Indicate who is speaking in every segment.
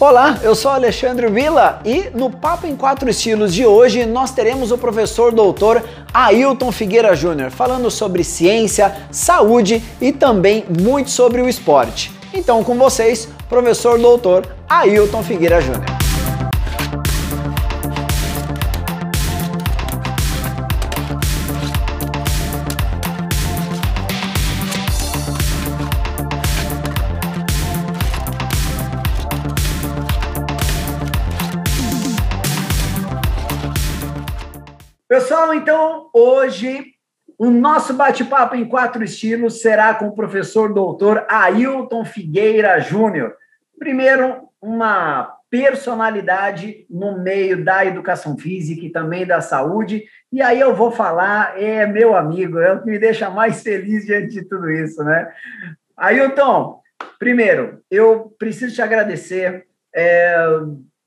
Speaker 1: Olá, eu sou Alexandre Vila e no Papo em Quatro Estilos de hoje nós teremos o professor doutor Ailton Figueira Júnior falando sobre ciência, saúde e também muito sobre o esporte. Então, com vocês, professor doutor Ailton Figueira Júnior. Pessoal, então hoje o nosso bate-papo em quatro estilos será com o professor doutor Ailton Figueira Júnior. Primeiro, uma personalidade no meio da educação física e também da saúde. E aí eu vou falar, é meu amigo, é o que me deixa mais feliz diante de tudo isso, né? Ailton, primeiro, eu preciso te agradecer é,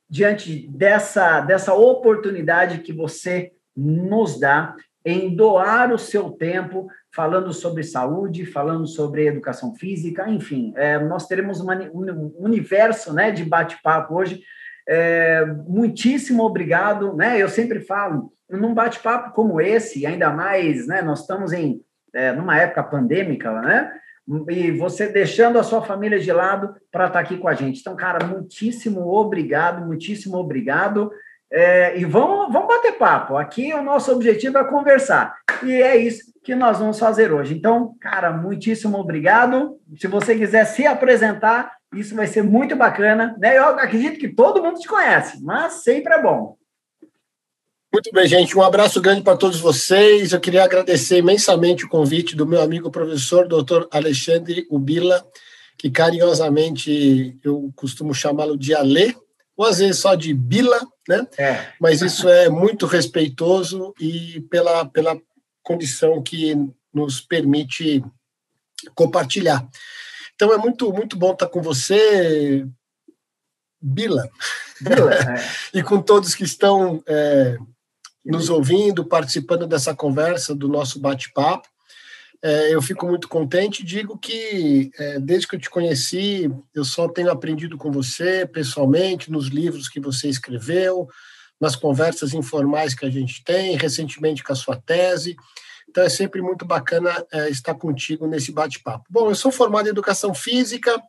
Speaker 1: diante dessa, dessa oportunidade que você nos dá em doar o seu tempo falando sobre saúde, falando sobre educação física, enfim, é, nós teremos uma, um universo né, de bate-papo hoje. É, muitíssimo obrigado, né? Eu sempre falo, num bate-papo como esse, ainda mais, né? Nós estamos em é, numa época pandêmica, né? E você deixando a sua família de lado para estar tá aqui com a gente. Então, cara, muitíssimo obrigado, muitíssimo obrigado. É, e vamos, vamos bater papo. Aqui o nosso objetivo é conversar. E é isso que nós vamos fazer hoje. Então, cara, muitíssimo obrigado. Se você quiser se apresentar, isso vai ser muito bacana. Né? Eu acredito que todo mundo te conhece, mas sempre é bom.
Speaker 2: Muito bem, gente. Um abraço grande para todos vocês. Eu queria agradecer imensamente o convite do meu amigo professor, doutor Alexandre Ubila, que carinhosamente eu costumo chamá-lo de Alê, ou às vezes só de Bila, né? É. Mas isso é muito respeitoso e pela, pela condição que nos permite compartilhar. Então é muito muito bom estar com você, Bila, Bila é. e com todos que estão é, nos ouvindo, participando dessa conversa, do nosso bate-papo. É, eu fico muito contente. Digo que é, desde que eu te conheci, eu só tenho aprendido com você pessoalmente, nos livros que você escreveu, nas conversas informais que a gente tem, recentemente com a sua tese. Então é sempre muito bacana é, estar contigo nesse bate-papo. Bom, eu sou formado em educação física,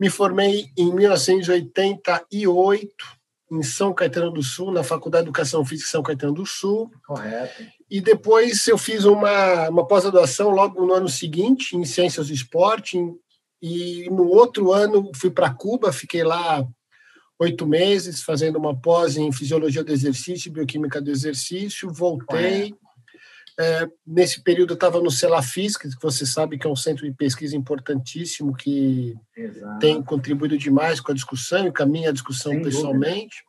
Speaker 2: me formei em 1988 em São Caetano do Sul, na Faculdade de Educação Física São Caetano do Sul.
Speaker 1: Correto.
Speaker 2: E depois eu fiz uma, uma pós-graduação logo no ano seguinte, em Ciências do Esporte, e no outro ano fui para Cuba, fiquei lá oito meses fazendo uma pós em Fisiologia do Exercício e Bioquímica do Exercício, voltei. É, nesse período estava no Celafisc, que você sabe que é um centro de pesquisa importantíssimo que Exato. tem contribuído demais com a discussão e com a discussão Sem pessoalmente.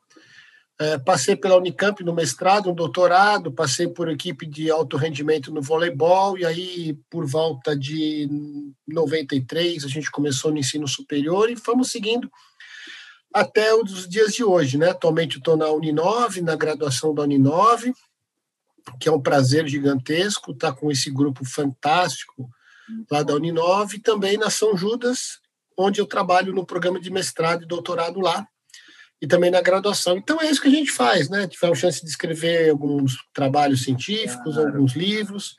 Speaker 2: É, passei pela Unicamp no mestrado, no doutorado, passei por equipe de alto rendimento no voleibol, e aí, por volta de 93, a gente começou no ensino superior e fomos seguindo até os dias de hoje. Né? Atualmente estou na Uninove, na graduação da Uninove, que é um prazer gigantesco estar com esse grupo fantástico lá da Uninove, e também na São Judas, onde eu trabalho no programa de mestrado e doutorado lá, e também na graduação. Então é isso que a gente faz, né? Tivemos chance de escrever alguns trabalhos científicos, claro. alguns livros,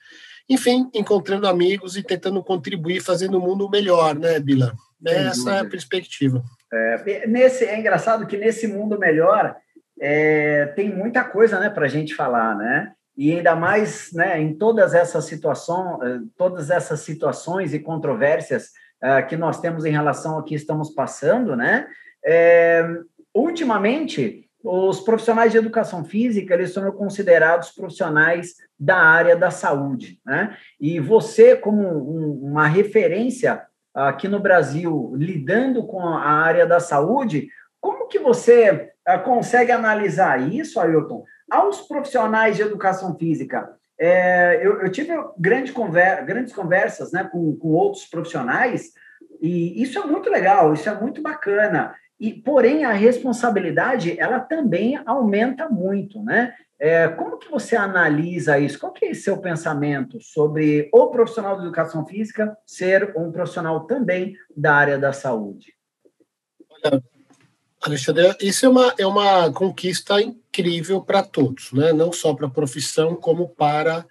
Speaker 2: enfim, encontrando amigos e tentando contribuir, fazendo o mundo melhor, né, Bila? Essa é a perspectiva.
Speaker 1: É, nesse, é engraçado que nesse mundo melhor é, tem muita coisa né, para a gente falar, né? E ainda mais né, em todas essas situações, eh, todas essas situações e controvérsias uh, que nós temos em relação ao que estamos passando, né? É, ultimamente, os profissionais de educação física eles são considerados profissionais da área da saúde, né? E você, como um, uma referência aqui no Brasil, lidando com a área da saúde, como que você consegue analisar isso, Ailton, aos profissionais de educação física? É, eu, eu, tive grande conver, grandes conversas né, com, com outros profissionais, e isso é muito legal, isso é muito bacana. E, porém, a responsabilidade, ela também aumenta muito, né? É, como que você analisa isso? Qual que é seu pensamento sobre o profissional de educação física ser um profissional também da área da saúde?
Speaker 2: Olha, Alexandre, isso é uma, é uma conquista incrível para todos, né? não só para a profissão, como para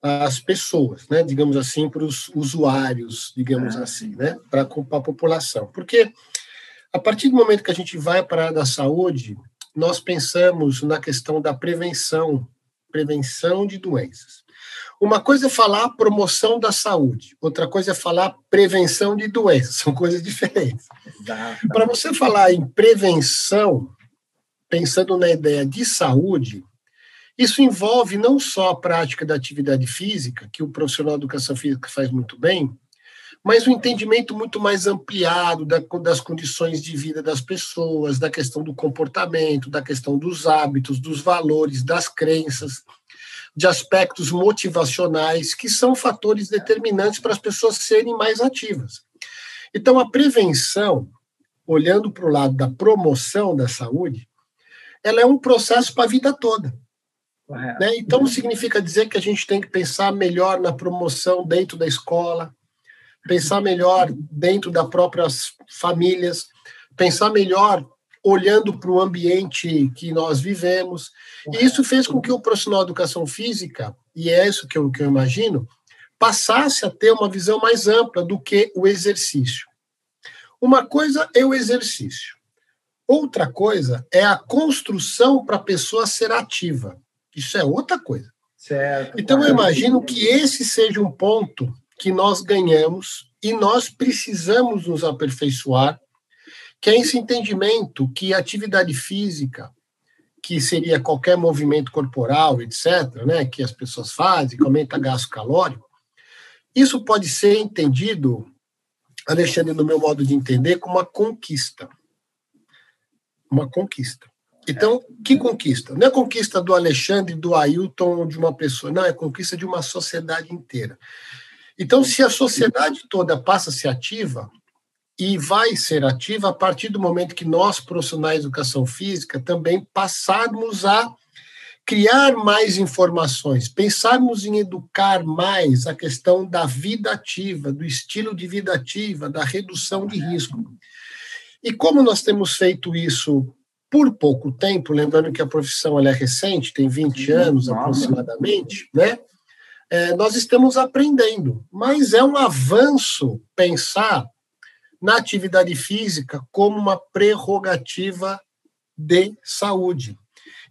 Speaker 2: as pessoas, né? digamos assim, para os usuários, digamos ah, assim, né? para a população. Porque a partir do momento que a gente vai para a área da saúde, nós pensamos na questão da prevenção, prevenção de doenças. Uma coisa é falar promoção da saúde, outra coisa é falar prevenção de doenças, são coisas diferentes. Para você falar em prevenção, pensando na ideia de saúde, isso envolve não só a prática da atividade física, que o profissional de educação física faz muito bem, mas um entendimento muito mais ampliado das condições de vida das pessoas, da questão do comportamento, da questão dos hábitos, dos valores, das crenças de aspectos motivacionais, que são fatores determinantes para as pessoas serem mais ativas. Então, a prevenção, olhando para o lado da promoção da saúde, ela é um processo para a vida toda. Né? Então, significa dizer que a gente tem que pensar melhor na promoção dentro da escola, pensar melhor dentro das próprias famílias, pensar melhor olhando para o ambiente que nós vivemos. E isso fez com que o profissional de educação física, e é isso que eu, que eu imagino, passasse a ter uma visão mais ampla do que o exercício. Uma coisa é o exercício. Outra coisa é a construção para a pessoa ser ativa. Isso é outra coisa. Certo. Então, eu imagino que esse seja um ponto que nós ganhamos e nós precisamos nos aperfeiçoar que é esse entendimento que atividade física, que seria qualquer movimento corporal, etc., né, que as pessoas fazem, que aumenta gasto calórico, isso pode ser entendido, Alexandre, no meu modo de entender, como uma conquista. Uma conquista. Então, que conquista? Não é conquista do Alexandre, do Ailton de uma pessoa, não, é conquista de uma sociedade inteira. Então, se a sociedade toda passa a ser ativa, e vai ser ativa a partir do momento que nós, profissionais de educação física, também passarmos a criar mais informações, pensarmos em educar mais a questão da vida ativa, do estilo de vida ativa, da redução de risco. E como nós temos feito isso por pouco tempo, lembrando que a profissão é recente, tem 20 anos aproximadamente, né? É, nós estamos aprendendo, mas é um avanço pensar na atividade física como uma prerrogativa de saúde.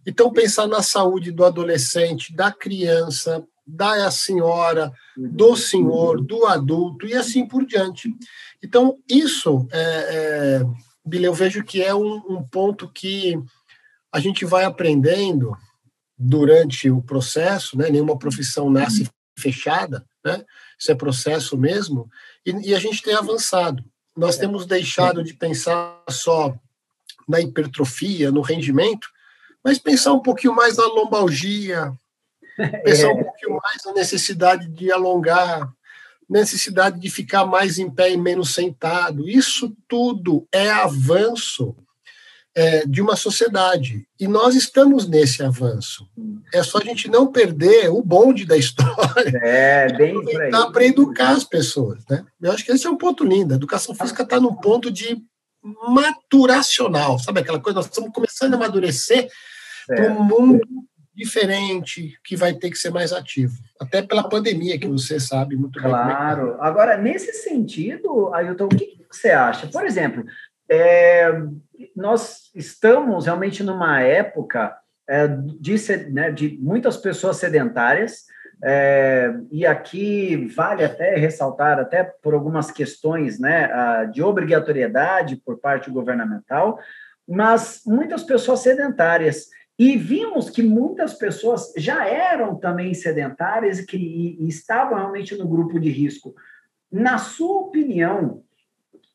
Speaker 2: Então, pensar na saúde do adolescente, da criança, da senhora, do senhor, do adulto e assim por diante. Então, isso, é, é, Billy, eu vejo que é um, um ponto que a gente vai aprendendo durante o processo, né? nenhuma profissão nasce fechada, né? isso é processo mesmo, e, e a gente tem avançado. Nós temos deixado de pensar só na hipertrofia, no rendimento, mas pensar um pouquinho mais na lombalgia, pensar é. um pouquinho mais na necessidade de alongar, necessidade de ficar mais em pé e menos sentado. Isso tudo é avanço é, de uma sociedade. E nós estamos nesse avanço. É só a gente não perder o bonde da história.
Speaker 1: É, bem
Speaker 2: para educar as pessoas. Né? Eu acho que esse é um ponto lindo. A educação física está num ponto de maturacional, sabe aquela coisa? Nós estamos começando a amadurecer é. para um mundo diferente que vai ter que ser mais ativo. Até pela pandemia, que você sabe muito
Speaker 1: claro. bem. Claro. É Agora, nesse sentido, Ailton, o que você acha? Por exemplo, é, nós estamos realmente numa época é, de, né, de, muitas pessoas sedentárias, é, e aqui vale até ressaltar, até por algumas questões né, de obrigatoriedade por parte governamental, mas muitas pessoas sedentárias. E vimos que muitas pessoas já eram também sedentárias e que e estavam realmente no grupo de risco. Na sua opinião,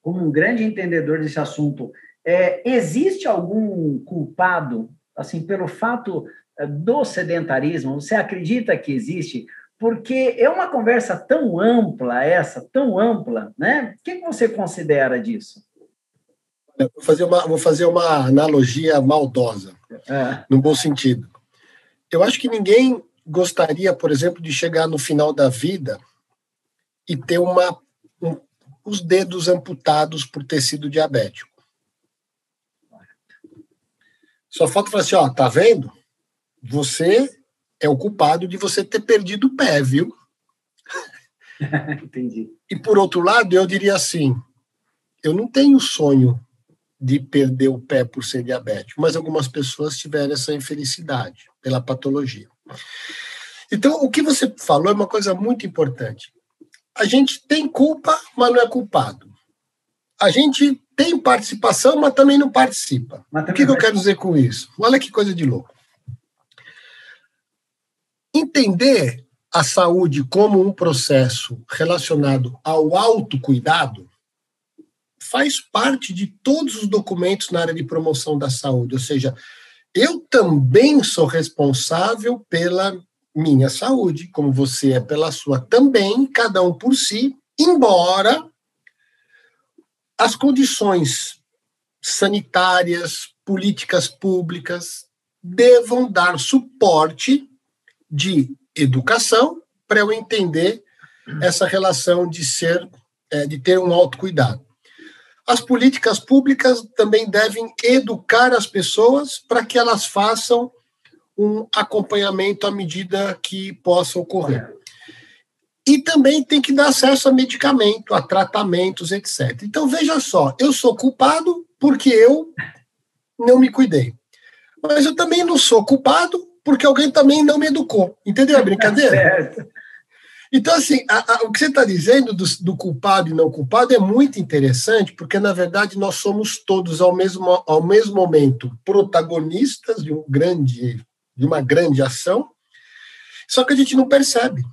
Speaker 1: como um grande entendedor desse assunto, é, existe algum culpado, assim, pelo fato é, do sedentarismo? Você acredita que existe? Porque é uma conversa tão ampla essa, tão ampla, né? O que você considera disso?
Speaker 2: Eu vou fazer uma, vou fazer uma analogia maldosa, é. no bom sentido. Eu acho que ninguém gostaria, por exemplo, de chegar no final da vida e ter uma, um, os dedos amputados por ter sido diabético. Só falta falar assim, ó, tá vendo? Você é o culpado de você ter perdido o pé, viu?
Speaker 1: Entendi.
Speaker 2: E por outro lado, eu diria assim, eu não tenho sonho de perder o pé por ser diabético, mas algumas pessoas tiveram essa infelicidade pela patologia. Então, o que você falou é uma coisa muito importante. A gente tem culpa, mas não é culpado. A gente tem participação, mas também não participa. Também o que, que eu quero dizer com isso? Olha que coisa de louco. Entender a saúde como um processo relacionado ao autocuidado faz parte de todos os documentos na área de promoção da saúde, ou seja, eu também sou responsável pela minha saúde, como você é pela sua também, cada um por si, embora as condições sanitárias, políticas públicas devam dar suporte de educação para eu entender essa relação de ser, é, de ter um autocuidado. As políticas públicas também devem educar as pessoas para que elas façam um acompanhamento à medida que possa ocorrer. E também tem que dar acesso a medicamento, a tratamentos, etc. Então, veja só, eu sou culpado porque eu não me cuidei. Mas eu também não sou culpado porque alguém também não me educou. Entendeu a brincadeira? certo. Então, assim, a, a, o que você está dizendo do, do, culpado e não culpado é muito interessante, porque, na verdade, nós somos todos, ao mesmo, ao mesmo momento, protagonistas de, um grande, de uma grande ação, só que a gente não percebe.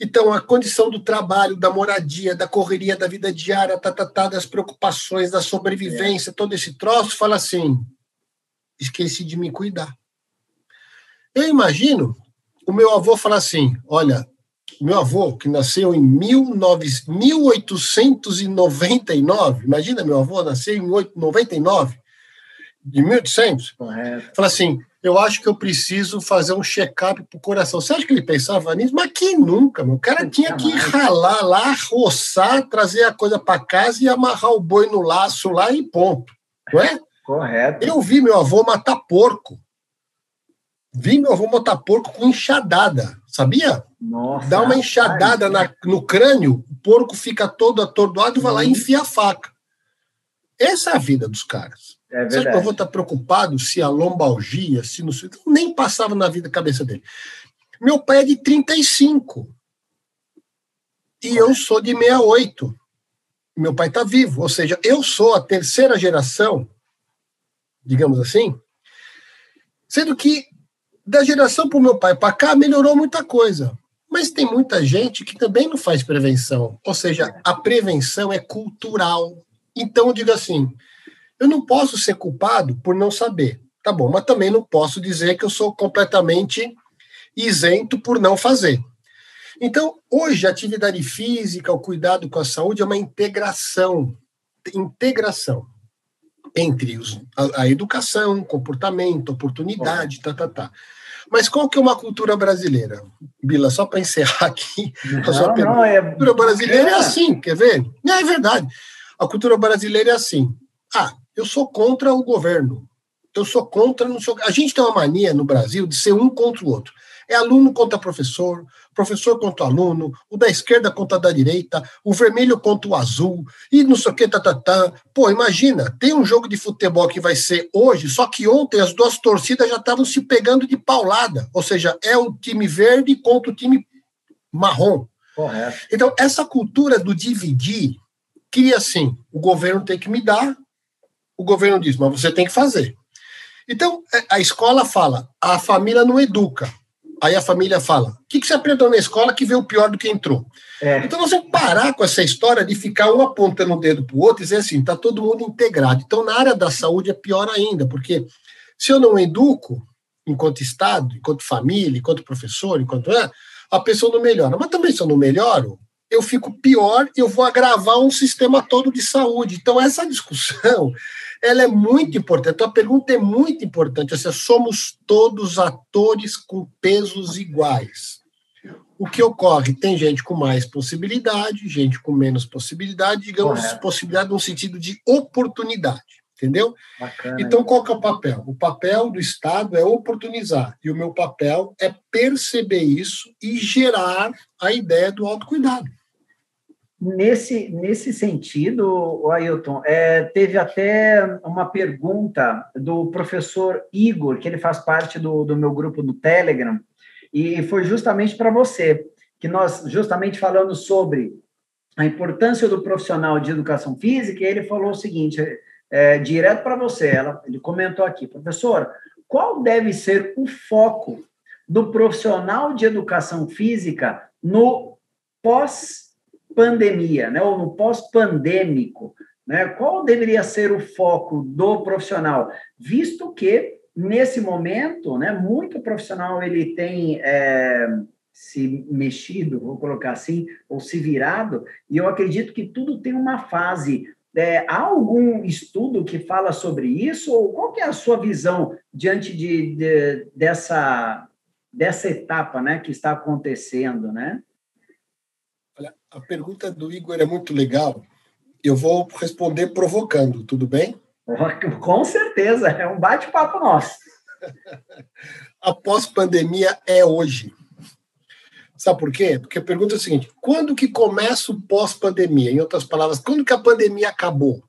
Speaker 2: Então, a condição do trabalho, da moradia, da correria, da vida diária, tá, tá, tá, das preocupações, da sobrevivência, é. todo esse troço, fala assim: esqueci de me cuidar. Eu imagino o meu avô falar assim: olha, meu avô, que nasceu em 19, 1899, imagina meu avô nasceu em 99, de 1800, Correto. fala assim, eu acho que eu preciso fazer um check-up pro coração. Você acha que ele pensava nisso? Mas que nunca, meu. O cara tinha que ralar lá, roçar, trazer a coisa para casa e amarrar o boi no laço lá e ponto. Não é?
Speaker 1: Correto.
Speaker 2: Eu vi meu avô matar porco. Vi meu avô matar porco com enxadada, sabia?
Speaker 1: Nossa.
Speaker 2: Dá uma enxadada na, no crânio, o porco fica todo atordoado e vai lá e enfia a faca. Essa é a vida dos caras. É. Sabe que meu avô está preocupado se a lombalgia, se não sei. Nem passava na vida a cabeça dele. Meu pai é de 35. E eu sou de 68. Meu pai está vivo. Ou seja, eu sou a terceira geração, digamos assim, sendo que da geração para o meu pai para cá, melhorou muita coisa. Mas tem muita gente que também não faz prevenção. Ou seja, a prevenção é cultural. Então, eu digo assim: eu não posso ser culpado por não saber. Tá bom, mas também não posso dizer que eu sou completamente isento por não fazer. Então, hoje, a atividade física, o cuidado com a saúde é uma integração. Integração entre os, a, a, educação, comportamento, oportunidade, tá, tá, tá. Mas qual que é uma cultura brasileira? Bila, só para encerrar aqui
Speaker 1: não, a sua não, pergunta. É... A
Speaker 2: cultura brasileira é assim, quer ver? Não, é verdade. A cultura brasileira é assim. Ah, eu sou contra o governo. Eu sou contra. Não sou... A gente tem uma mania no Brasil de ser um contra o outro. É aluno contra professor, professor contra aluno, o da esquerda contra a da direita, o vermelho contra o azul, e não sei o que, tá, tá, tá. Pô, imagina, tem um jogo de futebol que vai ser hoje, só que ontem as duas torcidas já estavam se pegando de paulada, ou seja, é o time verde contra o time marrom.
Speaker 1: Correto.
Speaker 2: Então, essa cultura do dividir, queria assim, o governo tem que me dar, o governo diz, mas você tem que fazer. Então, é, a escola fala, a família não educa. Aí a família fala: o que, que você aprendeu na escola que veio pior do que entrou? É. Então nós vamos parar com essa história de ficar um apontando o dedo para o outro e dizer assim: está todo mundo integrado. Então, na área da saúde é pior ainda, porque se eu não educo, enquanto Estado, enquanto família, enquanto professor, enquanto é, a pessoa não melhora. Mas também, se eu não melhoro, eu fico pior e eu vou agravar um sistema todo de saúde. Então, essa discussão ela é muito importante. A pergunta é muito importante. Seja, somos todos atores com pesos iguais. O que ocorre? Tem gente com mais possibilidade, gente com menos possibilidade, digamos, Correto. possibilidade no sentido de oportunidade. Entendeu? Bacana, então, qual que é o papel? O papel do Estado é oportunizar, e o meu papel é perceber isso e gerar a ideia do autocuidado.
Speaker 1: Nesse, nesse sentido, Ailton, é, teve até uma pergunta do professor Igor, que ele faz parte do, do meu grupo do Telegram, e foi justamente para você, que nós justamente falando sobre a importância do profissional de educação física, e ele falou o seguinte: é, direto para você. Ela, ele comentou aqui, professor, qual deve ser o foco do profissional de educação física no pós-pandemia, né, ou no pós-pandêmico? Né? Qual deveria ser o foco do profissional, visto que nesse momento, né, muito profissional ele tem é, se mexido, vou colocar assim, ou se virado, e eu acredito que tudo tem uma fase é, há algum estudo que fala sobre isso? Ou qual que é a sua visão diante de, de, dessa, dessa etapa né, que está acontecendo? Né?
Speaker 2: Olha, a pergunta do Igor é muito legal. Eu vou responder provocando, tudo bem?
Speaker 1: Com certeza, é um bate-papo nosso.
Speaker 2: a pós-pandemia é hoje. Sabe por quê? Porque a pergunta é a seguinte: quando que começa o pós-pandemia? Em outras palavras, quando que a pandemia acabou?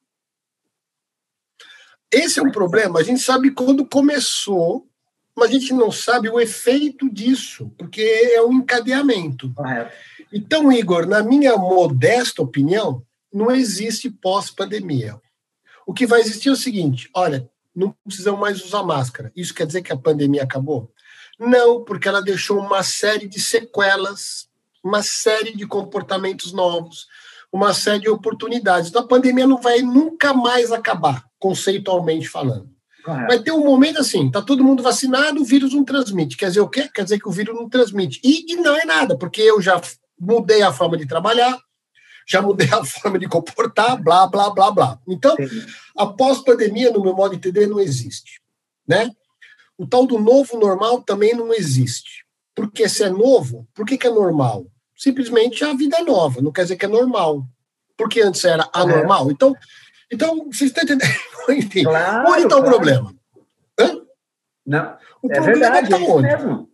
Speaker 2: Esse é um problema. A gente sabe quando começou, mas a gente não sabe o efeito disso, porque é um encadeamento. Então, Igor, na minha modesta opinião, não existe pós-pandemia. O que vai existir é o seguinte: olha, não precisamos mais usar máscara. Isso quer dizer que a pandemia acabou? Não, porque ela deixou uma série de sequelas, uma série de comportamentos novos, uma série de oportunidades. Então a pandemia não vai nunca mais acabar, conceitualmente falando. Correto. Vai ter um momento assim, tá todo mundo vacinado, o vírus não transmite. Quer dizer o quê? Quer dizer que o vírus não transmite. E, e não é nada, porque eu já mudei a forma de trabalhar, já mudei a forma de comportar, blá, blá, blá, blá. Então, após pandemia, no meu modo de entender, não existe. Né? O tal do novo normal também não existe. Porque se é novo, por que, que é normal? Simplesmente a vida é nova, não quer dizer que é normal. Porque antes era anormal. É. Então, então, vocês estão entendendo? Claro, onde está o problema?
Speaker 1: Hã? Não, o é problema verdade, está é onde?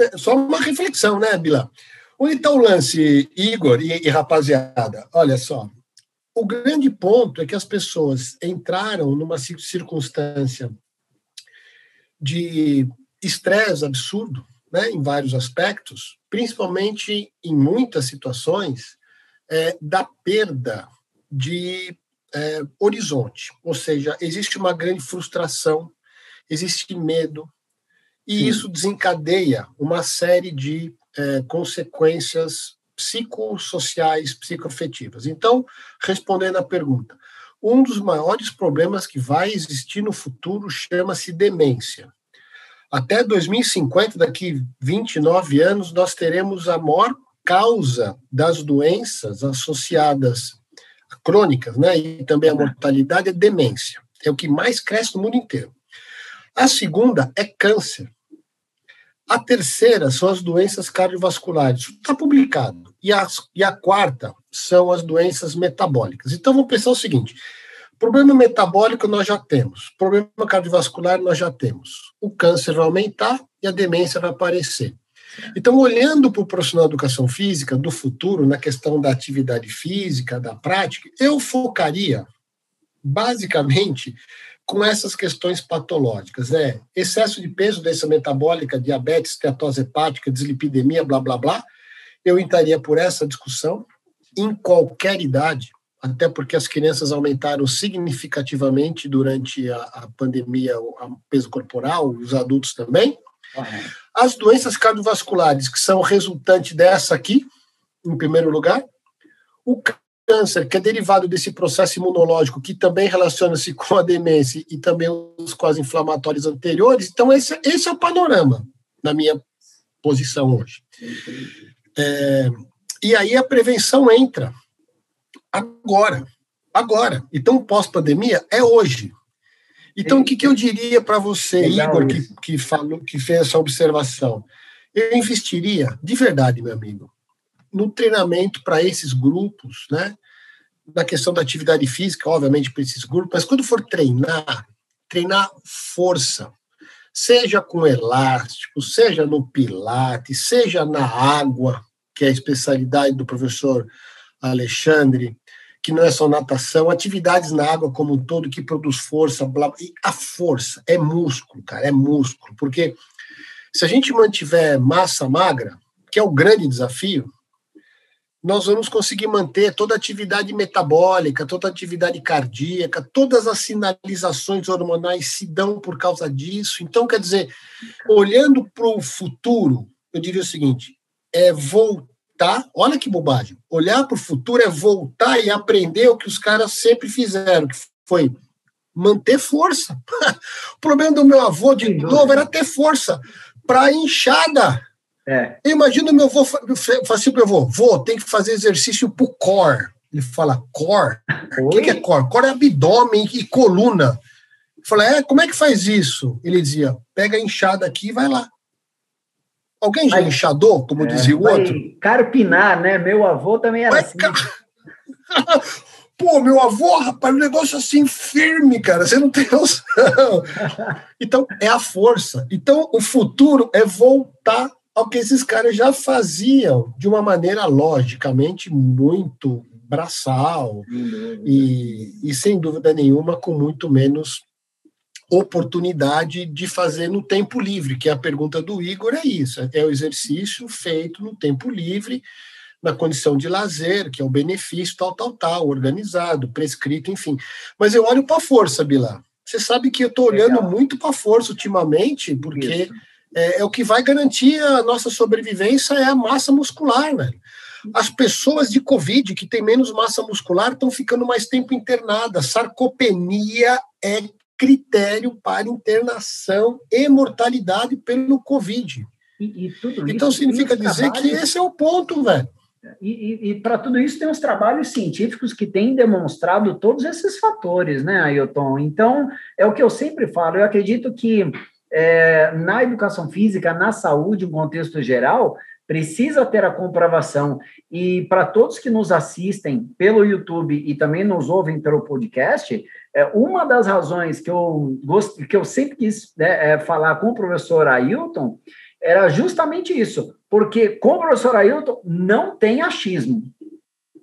Speaker 2: É só uma reflexão, né, Bila? Onde está o lance, Igor e, e rapaziada? Olha só, o grande ponto é que as pessoas entraram numa circunstância de estresse absurdo, né, em vários aspectos, principalmente em muitas situações, é, da perda de é, horizonte. Ou seja, existe uma grande frustração, existe medo, e Sim. isso desencadeia uma série de é, consequências psicossociais, psicoafetivas. Então, respondendo à pergunta, um dos maiores problemas que vai existir no futuro chama-se demência. Até 2050, daqui 29 anos, nós teremos a maior causa das doenças associadas crônicas, né, e também a mortalidade é demência. É o que mais cresce no mundo inteiro. A segunda é câncer. A terceira são as doenças cardiovasculares. Está publicado. E, as, e a quarta são as doenças metabólicas. Então, vamos pensar o seguinte: problema metabólico nós já temos, problema cardiovascular nós já temos. O câncer vai aumentar e a demência vai aparecer. Então, olhando para o profissional de educação física do futuro, na questão da atividade física, da prática, eu focaria basicamente com essas questões patológicas, né? Excesso de peso, doença metabólica, diabetes, esteatose hepática, dislipidemia, blá, blá, blá. Eu entraria por essa discussão em qualquer idade, até porque as crianças aumentaram significativamente durante a, a pandemia o peso corporal, os adultos também. Uhum. As doenças cardiovasculares, que são resultante dessa aqui, em primeiro lugar, o câncer, que é derivado desse processo imunológico, que também relaciona-se com a demência e também os quase inflamatórios anteriores. Então, esse, esse é o panorama, na minha posição hoje. É, e aí a prevenção entra agora. Agora. Então, pós-pandemia é hoje. Então, o que, que eu diria para você, Igor, que, que, falou, que fez essa observação? Eu investiria, de verdade, meu amigo, no treinamento para esses grupos, né? na questão da atividade física, obviamente, para esses grupos, mas quando for treinar, treinar força, seja com elástico, seja no pilates, seja na água, que é a especialidade do professor Alexandre, que não é só natação, atividades na água como um todo que produz força, blá, e a força é músculo, cara, é músculo, porque se a gente mantiver massa magra, que é o grande desafio, nós vamos conseguir manter toda a atividade metabólica, toda a atividade cardíaca, todas as sinalizações hormonais se dão por causa disso. Então, quer dizer, olhando para o futuro, eu diria o seguinte: é voltar, olha que bobagem, olhar para o futuro é voltar e aprender o que os caras sempre fizeram, que foi manter força. o problema do meu avô, de novo, era ter força para inchada. É. Eu imagino meu avô, assim para meu avô, vô, tem que fazer exercício pro core. Ele fala, core? O que, que, é core? Core é abdômen e coluna. Eu falei, é, como é que faz isso? Ele dizia, pega a inchada aqui e vai lá. Alguém já inchador, como é, dizia o outro?
Speaker 1: Carpinar, né? Meu avô também era vai assim.
Speaker 2: Pô, meu avô, rapaz, um negócio assim firme, cara, você não tem noção. então, é a força. Então, o futuro é voltar ao que esses caras já faziam de uma maneira logicamente muito braçal e, e sem dúvida nenhuma com muito menos oportunidade de fazer no tempo livre, que é a pergunta do Igor é isso, é o exercício feito no tempo livre, na condição de lazer, que é o benefício tal, tal, tal, organizado, prescrito, enfim. Mas eu olho para a força, Bila. Você sabe que eu estou olhando muito para a força ultimamente, porque isso é, é, o que vai garantir a nossa sobrevivência é a massa muscular, velho. As pessoas de Covid que têm menos massa muscular estão ficando mais tempo internadas. Sarcopenia é critério para internação e mortalidade pelo Covid. E, e então significa dizer que esse é o ponto, velho.
Speaker 1: E, e, e para tudo isso tem os trabalhos científicos que têm demonstrado todos esses fatores, né, Ailton? Então, é o que eu sempre falo, eu acredito que é, na educação física, na saúde, em contexto geral, precisa ter a comprovação. E para todos que nos assistem pelo YouTube e também nos ouvem pelo podcast, é, uma das razões que eu, gost, que eu sempre quis né, é, falar com o professor Ailton era justamente isso, porque com o professor Ailton não tem achismo.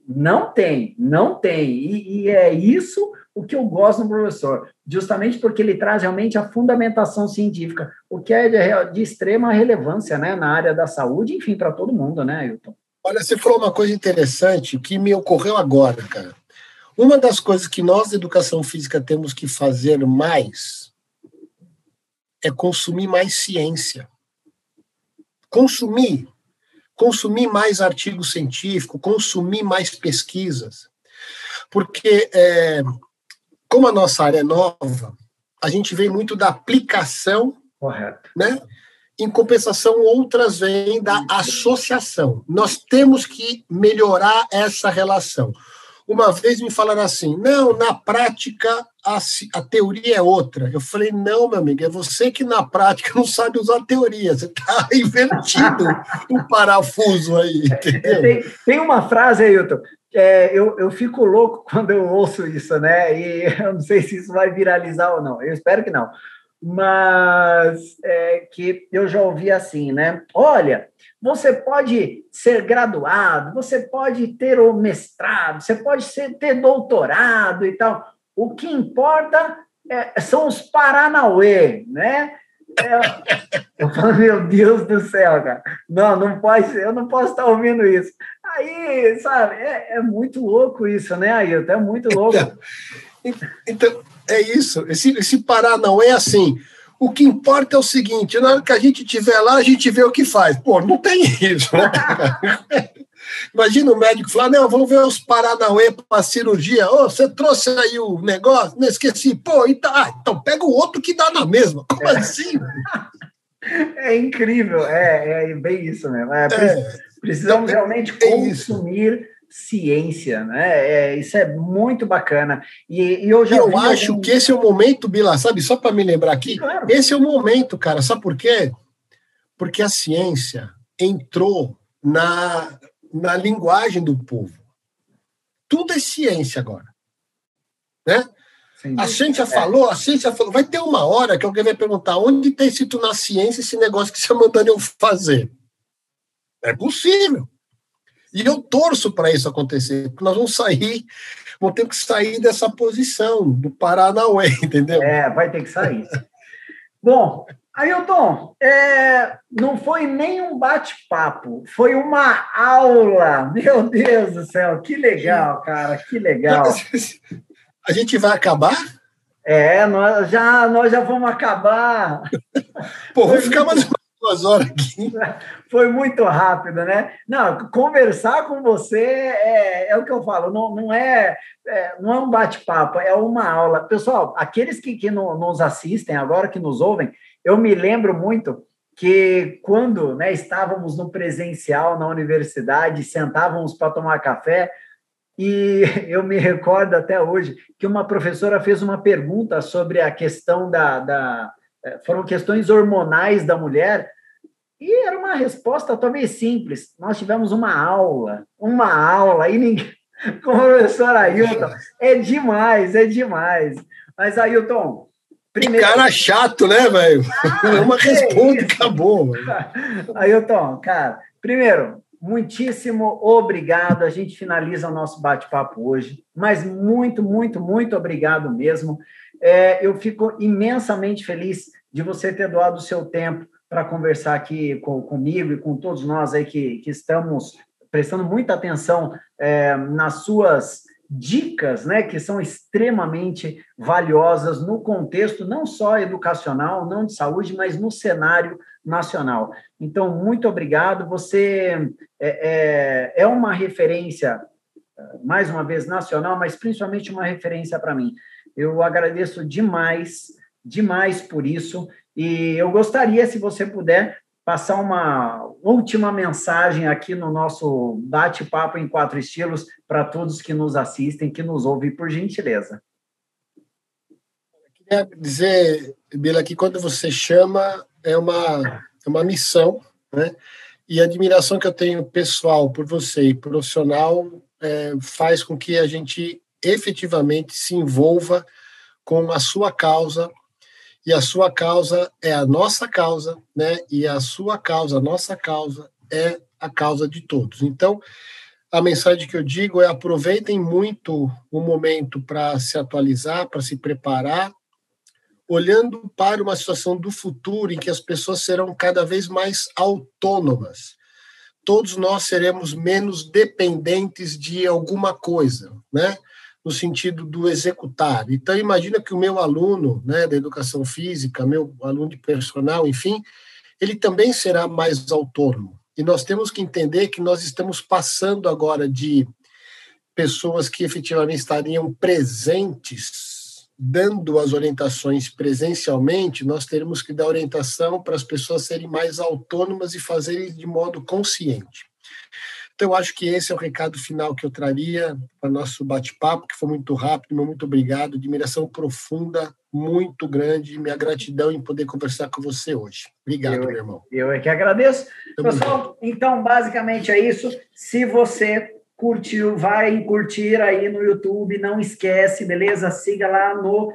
Speaker 1: Não tem, não tem. E, e é isso o que eu gosto do professor, justamente porque ele traz realmente a fundamentação científica, o que é de, extrema relevância né, na área da saúde, enfim, para todo mundo, né, Ailton?
Speaker 2: Olha, você falou uma coisa interessante que me ocorreu agora, cara. Uma das coisas que nós, da educação física, temos que fazer mais é consumir mais ciência. Consumir. Consumir mais artigo científico, consumir mais pesquisas. Porque é, como a nossa área é nova, a gente vem muito da aplicação,
Speaker 1: Correto.
Speaker 2: né? Em compensação, outras vêm da associação. Nós temos que melhorar essa relação. Uma vez me falaram assim: não, na prática a, a teoria é outra. Eu falei: não, meu amigo, é você que na prática não sabe usar a teoria. Você está invertido o parafuso aí. Entendeu?
Speaker 1: Tem, tem uma frase, Ailton, é, eu, eu fico louco quando eu ouço isso, né? E eu não sei se isso vai viralizar ou não, eu espero que não. Mas é, que eu já ouvi assim, né? Olha, você pode ser graduado, você pode ter o mestrado, você pode ser, ter doutorado e tal. O que importa é, são os Paranauê, né? Eu falo, meu Deus do céu, cara. Não, não pode ser, eu não posso estar ouvindo isso. Aí, sabe, é, é muito louco isso, né, Ailton? É muito louco.
Speaker 2: Então, então, é isso. Esse, esse parar não é assim. O que importa é o seguinte: na hora que a gente estiver lá, a gente vê o que faz. Pô, não tem isso. Né? Imagina o médico falar: não, vamos ver os Paranauê para cirurgia. Ô, oh, você trouxe aí o negócio? Não esqueci. Pô, então, ah, então pega o outro que dá na mesma. Como é. assim?
Speaker 1: É incrível, é, é bem isso mesmo. É, é. Precisamos realmente é consumir ciência, né? É, isso é muito bacana. E, e eu já
Speaker 2: eu acho que esse é o momento, Bila, sabe? Só para me lembrar aqui, claro. esse é o momento, cara. Sabe por quê? Porque a ciência entrou na, na linguagem do povo. tudo é ciência agora. Né? A ciência é. falou, a ciência falou. Vai ter uma hora que alguém vai perguntar onde está escrito na ciência esse negócio que você está mandando eu fazer. É possível. E eu torço para isso acontecer, porque nós vamos sair, vamos ter que sair dessa posição do Paranauê, entendeu?
Speaker 1: É, vai ter que sair. Bom, Ailton, é, não foi nem um bate-papo, foi uma aula. Meu Deus do céu, que legal, cara, que legal.
Speaker 2: A gente vai acabar?
Speaker 1: É, nós já, nós já vamos acabar.
Speaker 2: Pô, vou ficar mais duas horas aqui.
Speaker 1: Foi muito rápido, né? Não, conversar com você é, é o que eu falo, não, não, é, é não é um bate-papo, é uma aula. Pessoal, aqueles que, que no, nos assistem agora, que nos ouvem, eu me lembro muito que quando né, estávamos no presencial na universidade, sentávamos para tomar café, e eu me recordo até hoje que uma professora fez uma pergunta sobre a questão da, da eh, foram questões hormonais da mulher, e era uma resposta talvez simples. Nós tivemos uma aula, uma aula, e ninguém. Com o professor Ailton, é demais, é demais. Mas, Ailton,
Speaker 2: primeiro. Que cara chato, né, velho? Ah, uma responde, é acabou.
Speaker 1: Ailton, cara, primeiro, muitíssimo obrigado. A gente finaliza o nosso bate-papo hoje, mas muito, muito, muito obrigado mesmo. É, eu fico imensamente feliz de você ter doado o seu tempo para conversar aqui com, comigo e com todos nós aí que, que estamos prestando muita atenção é, nas suas dicas, né, que são extremamente valiosas no contexto não só educacional, não de saúde, mas no cenário nacional. Então, muito obrigado. Você é, é, é uma referência, mais uma vez, nacional, mas principalmente uma referência para mim. Eu agradeço demais, demais por isso. E eu gostaria, se você puder, passar uma última mensagem aqui no nosso bate-papo em quatro estilos para todos que nos assistem, que nos ouvem, por gentileza.
Speaker 2: Queria dizer, Bila, que quando você chama, é uma, é uma missão, né? E a admiração que eu tenho pessoal por você e profissional é, faz com que a gente efetivamente se envolva com a sua causa, e a sua causa é a nossa causa, né? E a sua causa, a nossa causa é a causa de todos. Então, a mensagem que eu digo é aproveitem muito o momento para se atualizar, para se preparar, olhando para uma situação do futuro em que as pessoas serão cada vez mais autônomas. Todos nós seremos menos dependentes de alguma coisa, né? No sentido do executar. Então, imagina que o meu aluno né, da educação física, meu aluno de personal, enfim, ele também será mais autônomo. E nós temos que entender que nós estamos passando agora de pessoas que efetivamente estariam presentes, dando as orientações presencialmente, nós teremos que dar orientação para as pessoas serem mais autônomas e fazerem de modo consciente. Então, acho que esse é o recado final que eu traria para o nosso bate-papo, que foi muito rápido, muito obrigado, admiração profunda, muito grande, minha gratidão em poder conversar com você hoje. Obrigado,
Speaker 1: eu,
Speaker 2: meu irmão.
Speaker 1: Eu é que agradeço. Pessoal, então, basicamente é isso. Se você curtiu, vai curtir aí no YouTube, não esquece, beleza? Siga lá no,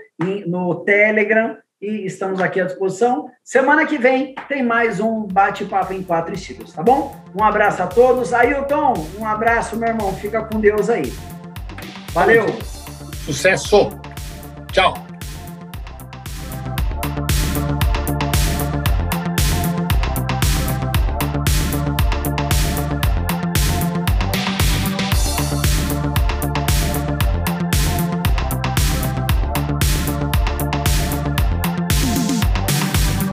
Speaker 1: no Telegram e estamos aqui à disposição. Semana que vem tem mais um bate-papo em quatro estilos, tá bom? Um abraço a todos. Ailton, um abraço, meu irmão. Fica com Deus aí. Valeu.
Speaker 2: Sucesso. Tchau.